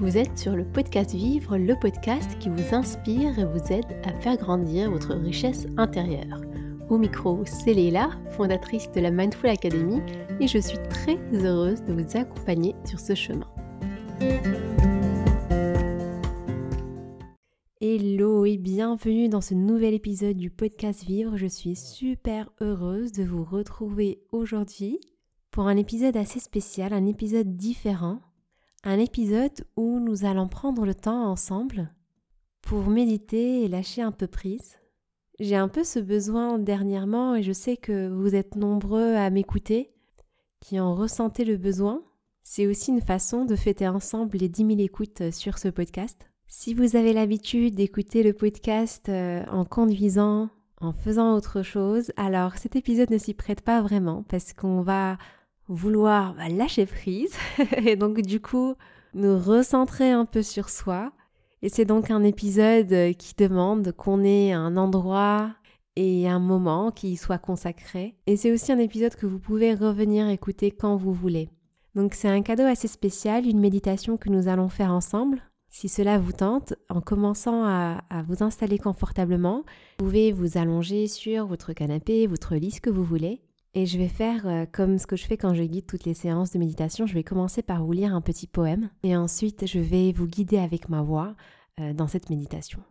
Vous êtes sur le podcast Vivre, le podcast qui vous inspire et vous aide à faire grandir votre richesse intérieure. Au micro, c'est Léla, fondatrice de la Mindful Academy, et je suis très heureuse de vous accompagner sur ce chemin. Hello et bienvenue dans ce nouvel épisode du podcast Vivre. Je suis super heureuse de vous retrouver aujourd'hui pour un épisode assez spécial, un épisode différent un épisode où nous allons prendre le temps ensemble pour méditer et lâcher un peu prise. J'ai un peu ce besoin dernièrement et je sais que vous êtes nombreux à m'écouter, qui en ressentez le besoin. C'est aussi une façon de fêter ensemble les 10 000 écoutes sur ce podcast. Si vous avez l'habitude d'écouter le podcast euh, en conduisant, en faisant autre chose, alors cet épisode ne s'y prête pas vraiment parce qu'on va vouloir bah, lâcher prise et donc du coup nous recentrer un peu sur soi. Et c'est donc un épisode euh, qui demande qu'on ait un endroit et un moment qui soit consacré. Et c'est aussi un épisode que vous pouvez revenir écouter quand vous voulez. Donc c'est un cadeau assez spécial, une méditation que nous allons faire ensemble. Si cela vous tente, en commençant à, à, vous installer confortablement, vous pouvez vous allonger sur votre canapé, votre lit, ce que vous voulez. Et je vais faire euh, comme ce que je fais quand je guide toutes les séances de méditation. Je vais commencer par vous lire un petit poème et ensuite je vais vous guider avec ma voix euh, dans cette méditation.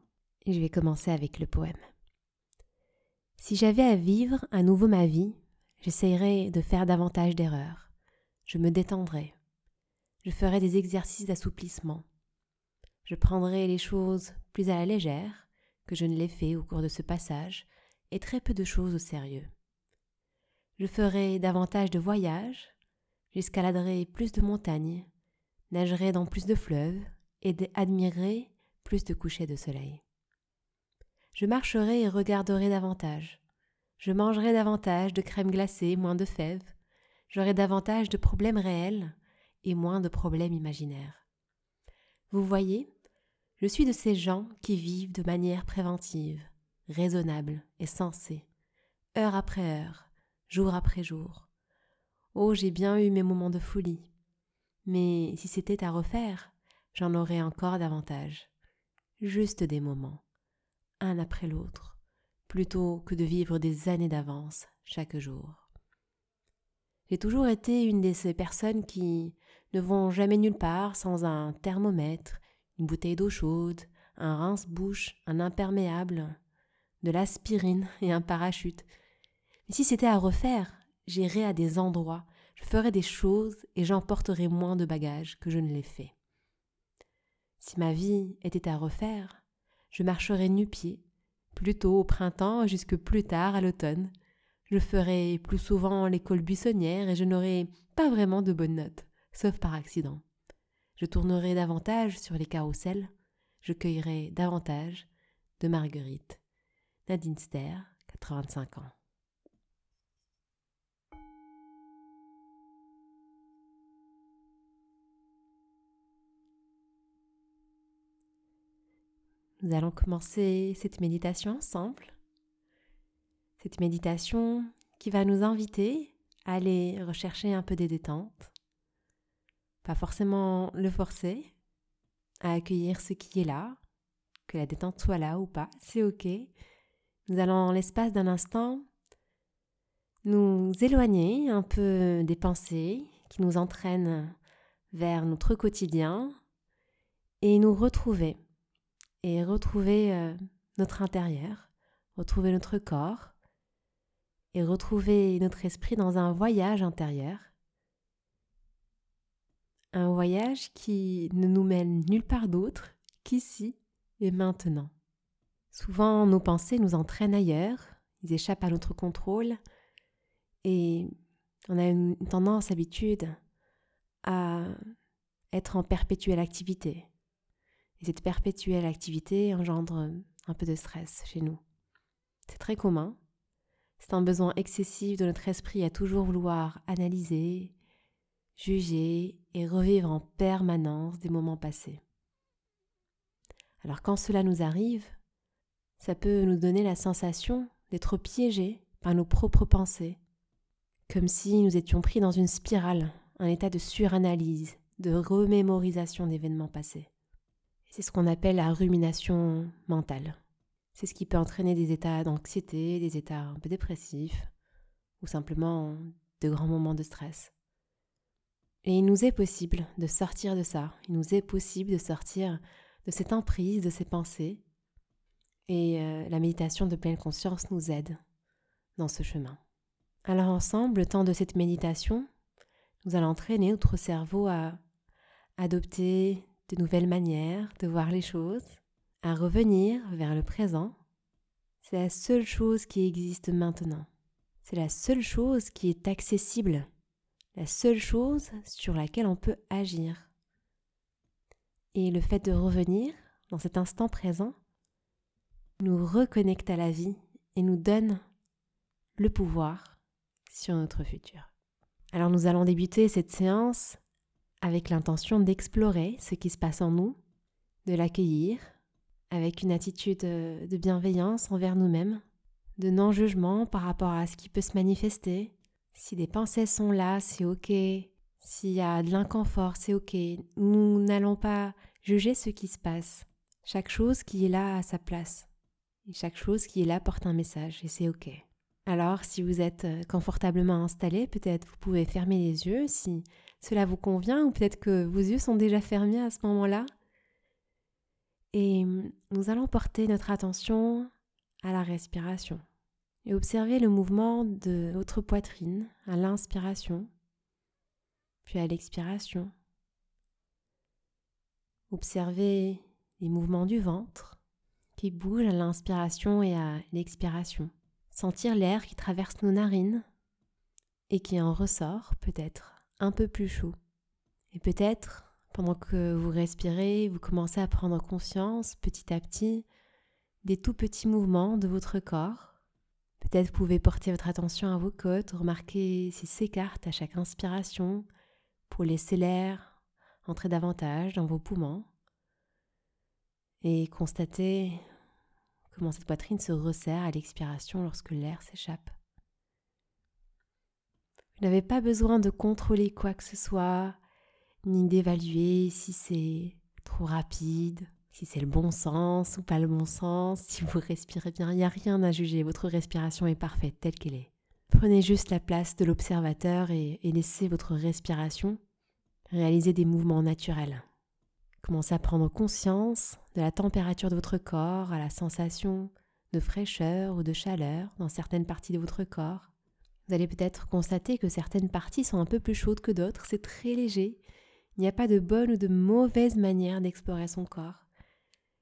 Et je vais commencer avec le poème. Si j'avais à vivre à nouveau ma vie, j'essayerais de faire davantage d'erreurs. Je me détendrais. Je ferais des exercices d'assouplissement. Je prendrais les choses plus à la légère que je ne l'ai fait au cours de ce passage et très peu de choses au sérieux. Je ferai davantage de voyages, j'escaladerai plus de montagnes, nagerai dans plus de fleuves et admirerai plus de couchers de soleil. Je marcherai et regarderai davantage. Je mangerai davantage de crème glacée, moins de fèves. J'aurai davantage de problèmes réels et moins de problèmes imaginaires. Vous voyez, je suis de ces gens qui vivent de manière préventive, raisonnable et sensée, heure après heure, jour après jour. Oh, j'ai bien eu mes moments de folie. Mais si c'était à refaire, j'en aurais encore davantage. Juste des moments, un après l'autre, plutôt que de vivre des années d'avance chaque jour. J'ai toujours été une de ces personnes qui ne vont jamais nulle part sans un thermomètre, une bouteille d'eau chaude, un rince-bouche, un imperméable, de l'aspirine et un parachute mais si c'était à refaire, j'irais à des endroits, je ferais des choses et j'emporterais moins de bagages que je ne l'ai fait. Si ma vie était à refaire, je marcherais nu-pied, plutôt au printemps jusque plus tard à l'automne. Je ferais plus souvent l'école buissonnière et je n'aurais pas vraiment de bonnes notes, sauf par accident. Je tournerais davantage sur les carrousels, je cueillerais davantage de marguerites. Nadine Ster, 85 ans. Nous allons commencer cette méditation ensemble. Cette méditation qui va nous inviter à aller rechercher un peu des détentes. Pas forcément le forcer, à accueillir ce qui est là, que la détente soit là ou pas, c'est ok. Nous allons, en l'espace d'un instant, nous éloigner un peu des pensées qui nous entraînent vers notre quotidien et nous retrouver et retrouver euh, notre intérieur, retrouver notre corps et retrouver notre esprit dans un voyage intérieur. Un voyage qui ne nous mène nulle part d'autre qu'ici et maintenant. Souvent, nos pensées nous entraînent ailleurs, ils échappent à notre contrôle et on a une tendance, habitude à être en perpétuelle activité, et cette perpétuelle activité engendre un peu de stress chez nous. C'est très commun. C'est un besoin excessif de notre esprit à toujours vouloir analyser, juger et revivre en permanence des moments passés. Alors quand cela nous arrive, ça peut nous donner la sensation d'être piégés par nos propres pensées, comme si nous étions pris dans une spirale, un état de suranalyse, de remémorisation d'événements passés. C'est ce qu'on appelle la rumination mentale. C'est ce qui peut entraîner des états d'anxiété, des états un peu dépressifs, ou simplement de grands moments de stress. Et il nous est possible de sortir de ça, il nous est possible de sortir de cette emprise, de ces pensées, et euh, la méditation de pleine conscience nous aide dans ce chemin. Alors ensemble, le temps de cette méditation, nous allons entraîner notre cerveau à adopter de nouvelles manières de voir les choses, à revenir vers le présent. C'est la seule chose qui existe maintenant. C'est la seule chose qui est accessible, la seule chose sur laquelle on peut agir. Et le fait de revenir dans cet instant présent nous reconnecte à la vie et nous donne le pouvoir sur notre futur. Alors nous allons débuter cette séance avec l'intention d'explorer ce qui se passe en nous, de l'accueillir avec une attitude de bienveillance envers nous-mêmes, de non-jugement par rapport à ce qui peut se manifester. Si des pensées sont là, c'est ok. S'il y a de l'inconfort, c'est ok. Nous n'allons pas juger ce qui se passe. Chaque chose qui est là a sa place. Et chaque chose qui est là porte un message et c'est ok. Alors, si vous êtes euh, confortablement installé, peut-être vous pouvez fermer les yeux si cela vous convient ou peut-être que vos yeux sont déjà fermés à ce moment-là. Et hum, nous allons porter notre attention à la respiration et observer le mouvement de votre poitrine à l'inspiration, puis à l'expiration. Observez les mouvements du ventre qui bougent à l'inspiration et à l'expiration sentir l'air qui traverse nos narines et qui en ressort peut-être un peu plus chaud. Et peut-être, pendant que vous respirez, vous commencez à prendre conscience petit à petit des tout petits mouvements de votre corps. Peut-être pouvez porter votre attention à vos côtes, remarquer s'ils s'écartent à chaque inspiration pour laisser l'air entrer davantage dans vos poumons et constater comment cette poitrine se resserre à l'expiration lorsque l'air s'échappe. Vous n'avez pas besoin de contrôler quoi que ce soit, ni d'évaluer si c'est trop rapide, si c'est le bon sens ou pas le bon sens, si vous respirez bien. Il n'y a rien à juger, votre respiration est parfaite telle qu'elle est. Prenez juste la place de l'observateur et, et laissez votre respiration réaliser des mouvements naturels. Commencez à prendre conscience de la température de votre corps, à la sensation de fraîcheur ou de chaleur dans certaines parties de votre corps. Vous allez peut-être constater que certaines parties sont un peu plus chaudes que d'autres, c'est très léger. Il n'y a pas de bonne ou de mauvaise manière d'explorer son corps.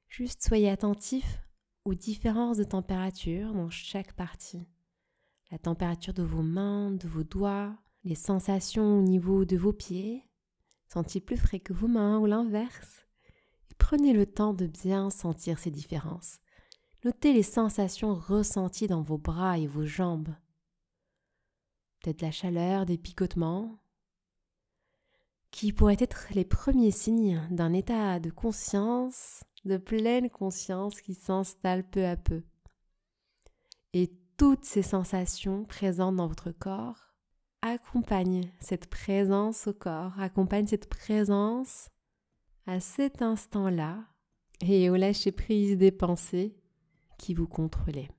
Juste soyez attentif aux différences de température dans chaque partie. La température de vos mains, de vos doigts, les sensations au niveau de vos pieds, sont-ils plus frais que vos mains ou l'inverse Prenez le temps de bien sentir ces différences. Notez les sensations ressenties dans vos bras et vos jambes. Peut-être la chaleur, des picotements, qui pourraient être les premiers signes d'un état de conscience, de pleine conscience qui s'installe peu à peu. Et toutes ces sensations présentes dans votre corps accompagne cette présence au corps, accompagne cette présence à cet instant-là et au lâcher-prise des pensées qui vous contrôlaient.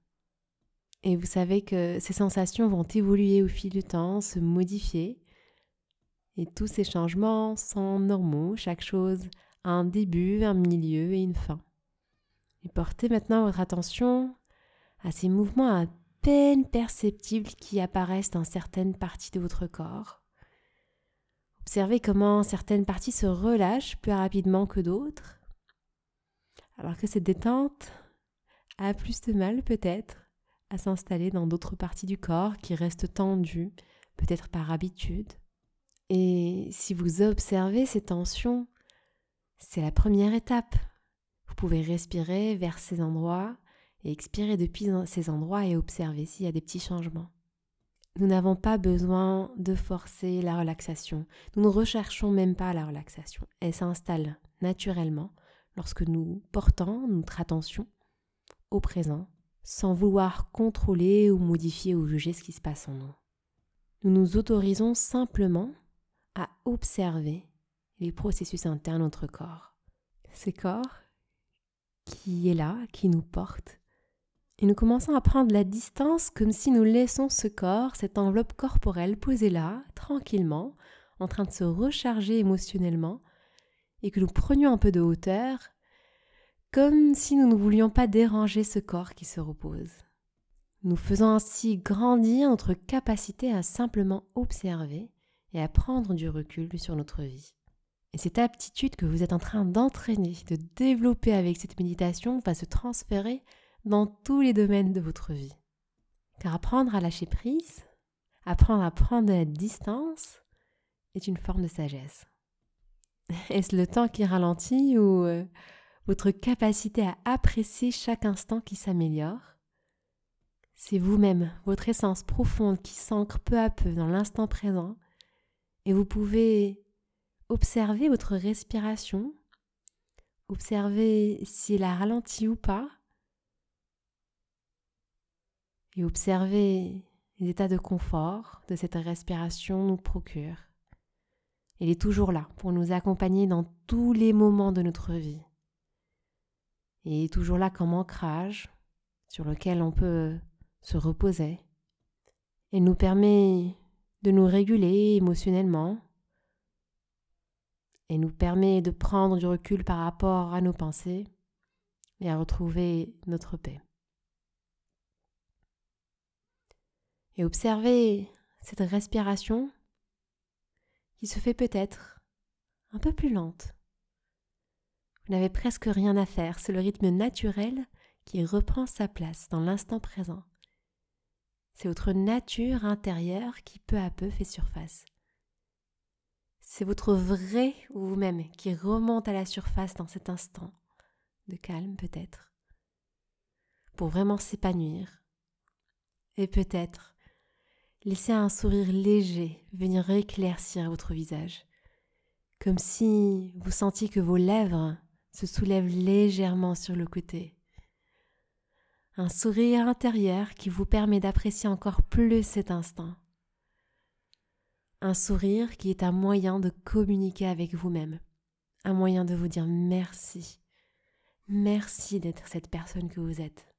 Et vous savez que ces sensations vont évoluer au fil du temps, se modifier. Et tous ces changements sont normaux, chaque chose a un début, un milieu et une fin. Et portez maintenant votre attention à ces mouvements peine perceptibles qui apparaissent dans certaines parties de votre corps. Observez comment certaines parties se relâchent plus rapidement que d'autres, alors que cette détente a plus de mal peut-être à s'installer dans d'autres parties du corps qui restent tendues, peut-être par habitude. Et si vous observez ces tensions, c'est la première étape. Vous pouvez respirer vers ces endroits et expirer depuis ces endroits et observer s'il y a des petits changements. Nous n'avons pas besoin de forcer la relaxation. Nous ne recherchons même pas la relaxation. Elle s'installe naturellement lorsque nous portons notre attention au présent sans vouloir contrôler ou modifier ou juger ce qui se passe en nous. Nous nous autorisons simplement à observer les processus internes de notre corps. Ce corps qui est là, qui nous porte. Et nous commençons à prendre la distance comme si nous laissons ce corps, cette enveloppe corporelle posée là, tranquillement, en train de se recharger émotionnellement, et que nous prenions un peu de hauteur, comme si nous ne voulions pas déranger ce corps qui se repose. Nous faisons ainsi grandir notre capacité à simplement observer et à prendre du recul sur notre vie. Et cette aptitude que vous êtes en train d'entraîner, de développer avec cette méditation, va se transférer dans tous les domaines de votre vie. Car apprendre à lâcher prise, apprendre à prendre la distance, est une forme de sagesse. Est-ce le temps qui ralentit ou euh, votre capacité à apprécier chaque instant qui s'améliore? C'est vous-même, votre essence profonde qui s'ancre peu à peu dans l'instant présent et vous pouvez observez votre respiration, observez si elle a ralenti ou pas, et observez les états de confort de cette respiration nous procure. Elle est toujours là pour nous accompagner dans tous les moments de notre vie. Et toujours là comme ancrage sur lequel on peut se reposer. Elle nous permet de nous réguler émotionnellement, et nous permet de prendre du recul par rapport à nos pensées et à retrouver notre paix. Et observez cette respiration qui se fait peut-être un peu plus lente. Vous n'avez presque rien à faire, c'est le rythme naturel qui reprend sa place dans l'instant présent. C'est votre nature intérieure qui peu à peu fait surface. C'est votre vrai vous-même qui remonte à la surface dans cet instant de calme peut-être, pour vraiment s'épanouir. Et peut-être laisser un sourire léger venir éclaircir votre visage, comme si vous sentiez que vos lèvres se soulèvent légèrement sur le côté. Un sourire intérieur qui vous permet d'apprécier encore plus cet instant un sourire qui est un moyen de communiquer avec vous-même, un moyen de vous dire merci. Merci d'être cette personne que vous êtes.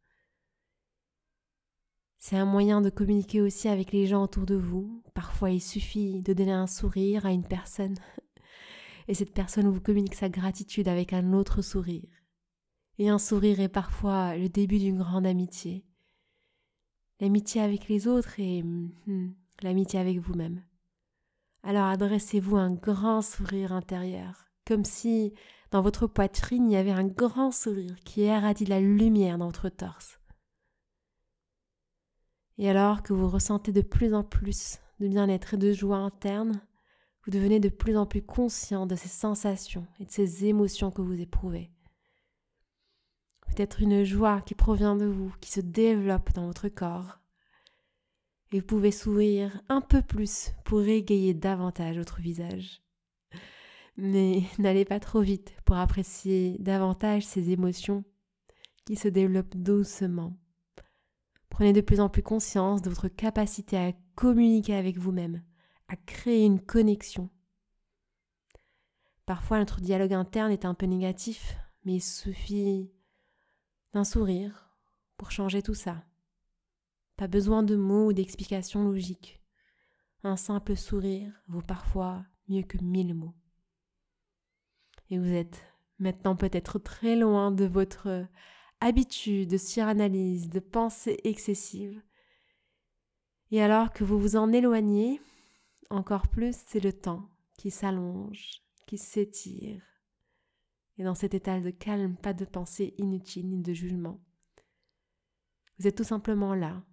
C'est un moyen de communiquer aussi avec les gens autour de vous. Parfois, il suffit de donner un sourire à une personne et cette personne vous communique sa gratitude avec un autre sourire. Et un sourire est parfois le début d'une grande amitié. L'amitié avec les autres et hmm, l'amitié avec vous-même. Alors adressez-vous un grand sourire intérieur, comme si dans votre poitrine il y avait un grand sourire qui irradie la lumière dans votre torse. Et alors que vous ressentez de plus en plus de bien-être et de joie interne, vous devenez de plus en plus conscient de ces sensations et de ces émotions que vous éprouvez. Peut-être une joie qui provient de vous, qui se développe dans votre corps, et vous pouvez sourire un peu plus pour égayer davantage votre visage. Mais n'allez pas trop vite pour apprécier davantage ces émotions qui se développent doucement. Prenez de plus en plus conscience de votre capacité à communiquer avec vous-même, à créer une connexion. Parfois notre dialogue interne est un peu négatif, mais il suffit d'un sourire pour changer tout ça. Pas besoin de mots ou d'explications logiques. Un simple sourire vaut parfois mieux que mille mots. Et vous êtes maintenant peut-être très loin de votre habitude de suranalyse, de pensée excessive. Et alors que vous vous en éloignez, encore plus, c'est le temps qui s'allonge, qui s'étire. Et dans cet état de calme, pas de pensée inutile ni de jugement. Vous êtes tout simplement là,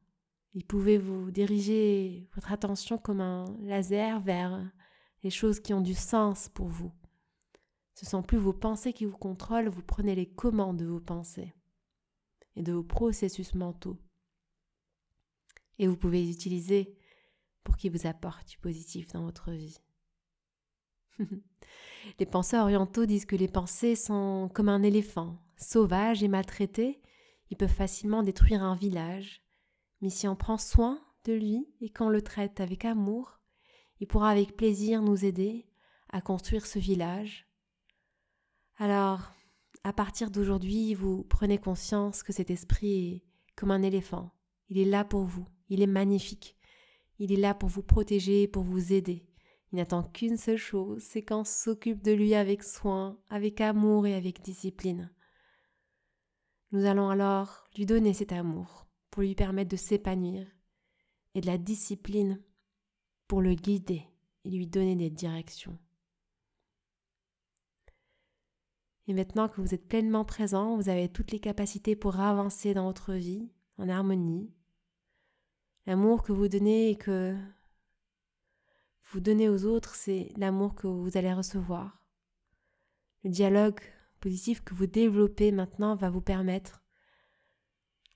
il pouvait vous diriger votre attention comme un laser vers les choses qui ont du sens pour vous. Ce ne sont plus vos pensées qui vous contrôlent, vous prenez les commandes de vos pensées et de vos processus mentaux. Et vous pouvez les utiliser pour qu'ils vous apportent du positif dans votre vie. les penseurs orientaux disent que les pensées sont comme un éléphant, sauvage et maltraité. Ils peuvent facilement détruire un village, mais si on prend soin de lui et qu'on le traite avec amour, il pourra avec plaisir nous aider à construire ce village. Alors, à partir d'aujourd'hui, vous prenez conscience que cet esprit est comme un éléphant. Il est là pour vous, il est magnifique. Il est là pour vous protéger, pour vous aider. Il n'attend qu'une seule chose, c'est qu'on s'occupe de lui avec soin, avec amour et avec discipline. Nous allons alors lui donner cet amour pour lui permettre de s'épanouir et de la discipline pour le guider et lui donner des directions. Et maintenant que vous êtes pleinement présent, vous avez toutes les capacités pour avancer dans votre vie en harmonie. L'amour que vous donnez et que vous donnez aux autres, c'est l'amour que vous allez recevoir. Le dialogue positif que vous développez maintenant va vous permettre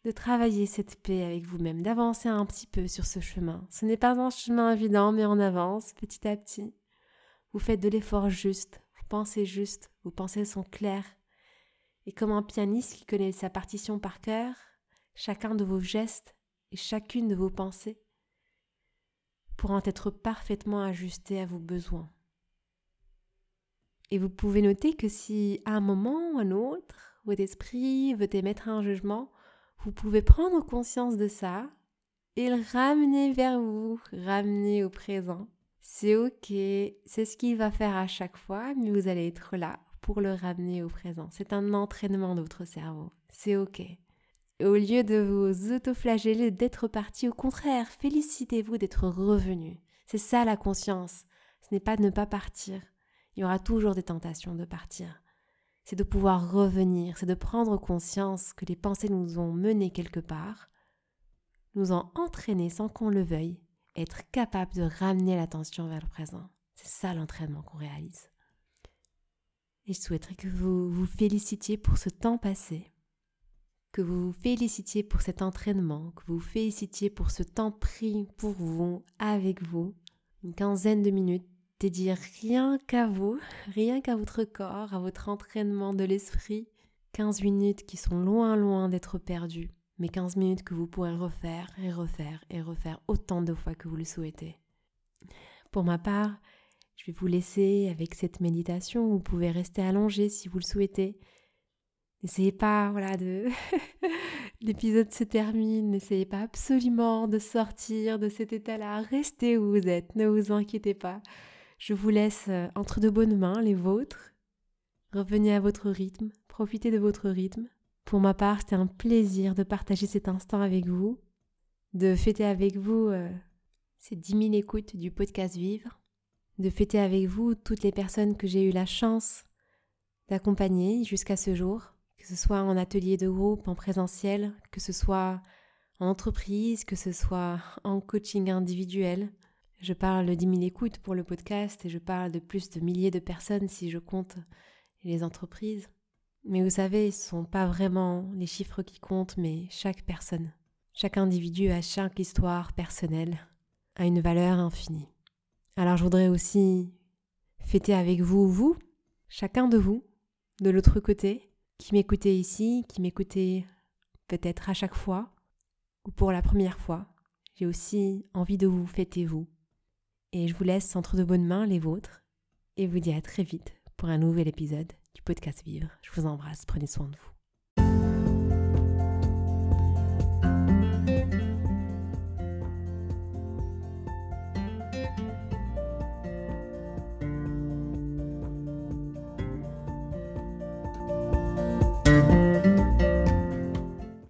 de travailler cette paix avec vous-même, d'avancer un petit peu sur ce chemin. Ce n'est pas un chemin évident, mais on avance petit à petit. Vous faites de l'effort juste, pensez juste, vos pensées sont claires. Et comme un pianiste qui connaît sa partition par cœur, chacun de vos gestes et chacune de vos pensées pourront être parfaitement ajustés à vos besoins. Et vous pouvez noter que si à un moment ou à un autre, votre esprit veut émettre un jugement, vous pouvez prendre conscience de ça et le ramener vers vous, ramener au présent. C'est ok, c'est ce qu'il va faire à chaque fois, mais vous allez être là pour le ramener au présent. C'est un entraînement de votre cerveau. C'est ok. au lieu de vous autoflageller d'être parti, au contraire, félicitez-vous d'être revenu. C'est ça la conscience. Ce n'est pas de ne pas partir. Il y aura toujours des tentations de partir c'est de pouvoir revenir, c'est de prendre conscience que les pensées nous ont menés quelque part, nous ont entraînés sans qu'on le veuille, être capable de ramener l'attention vers le présent. C'est ça l'entraînement qu'on réalise. Et je souhaiterais que vous vous félicitiez pour ce temps passé, que vous vous félicitiez pour cet entraînement, que vous vous félicitiez pour ce temps pris pour vous, avec vous, une quinzaine de minutes dire rien qu'à vous, rien qu'à votre corps, à votre entraînement de l'esprit. 15 minutes qui sont loin, loin d'être perdues, mais 15 minutes que vous pourrez refaire et refaire et refaire autant de fois que vous le souhaitez. Pour ma part, je vais vous laisser avec cette méditation. Vous pouvez rester allongé si vous le souhaitez. N'essayez pas, voilà, de. L'épisode se termine. N'essayez pas absolument de sortir de cet état-là. Restez où vous êtes. Ne vous inquiétez pas. Je vous laisse euh, entre de bonnes mains, les vôtres. Revenez à votre rythme, profitez de votre rythme. Pour ma part, c'était un plaisir de partager cet instant avec vous, de fêter avec vous euh, ces 10 000 écoutes du podcast Vivre, de fêter avec vous toutes les personnes que j'ai eu la chance d'accompagner jusqu'à ce jour, que ce soit en atelier de groupe, en présentiel, que ce soit en entreprise, que ce soit en coaching individuel. Je parle 10 000 écoutes pour le podcast et je parle de plus de milliers de personnes si je compte les entreprises. Mais vous savez, ce ne sont pas vraiment les chiffres qui comptent, mais chaque personne. Chaque individu a chaque histoire personnelle, a une valeur infinie. Alors je voudrais aussi fêter avec vous, vous, chacun de vous, de l'autre côté, qui m'écoutez ici, qui m'écoutez peut-être à chaque fois, ou pour la première fois. J'ai aussi envie de vous fêter vous et je vous laisse entre de bonnes mains les vôtres et vous dis à très vite pour un nouvel épisode du podcast Vivre. Je vous embrasse, prenez soin de vous.